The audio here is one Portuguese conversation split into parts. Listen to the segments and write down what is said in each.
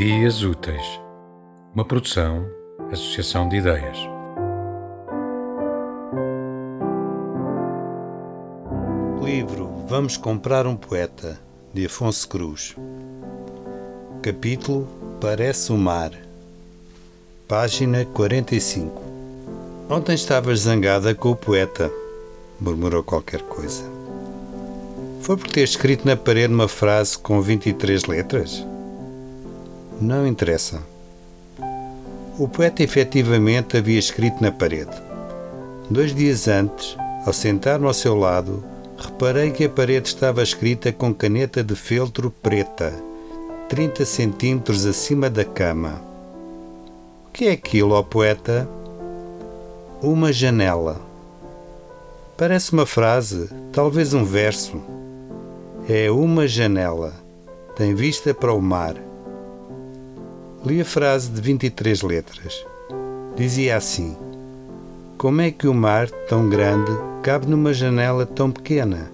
Dias Úteis, uma produção, associação de ideias. Livro Vamos Comprar um Poeta, de Afonso Cruz. Capítulo Parece o Mar. Página 45. Ontem estavas zangada com o poeta, murmurou qualquer coisa. Foi por ter escrito na parede uma frase com 23 letras? Não interessa. O poeta efetivamente havia escrito na parede. Dois dias antes, ao sentar-me ao seu lado, reparei que a parede estava escrita com caneta de feltro preta, 30 centímetros acima da cama. O que é aquilo, ó poeta? Uma janela. Parece uma frase, talvez um verso. É uma janela. Tem vista para o mar. Li a frase de 23 letras. Dizia assim: Como é que o mar, tão grande, cabe numa janela tão pequena?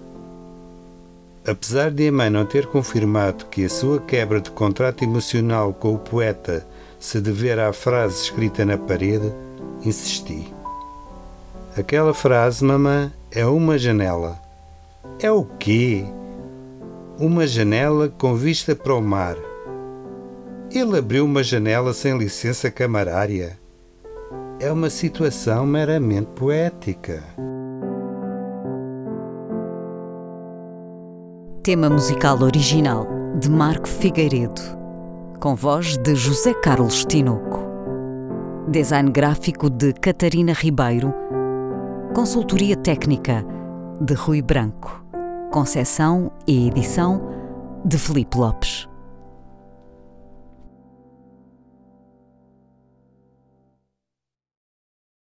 Apesar de a mãe não ter confirmado que a sua quebra de contrato emocional com o poeta se dever à frase escrita na parede, insisti. Aquela frase, mamã, é uma janela. É o quê? Uma janela com vista para o mar. Ele abriu uma janela sem licença camarária. É uma situação meramente poética. Tema musical original de Marco Figueiredo, com voz de José Carlos Tinoco. Design gráfico de Catarina Ribeiro. Consultoria técnica de Rui Branco. Concessão e edição de Felipe Lopes.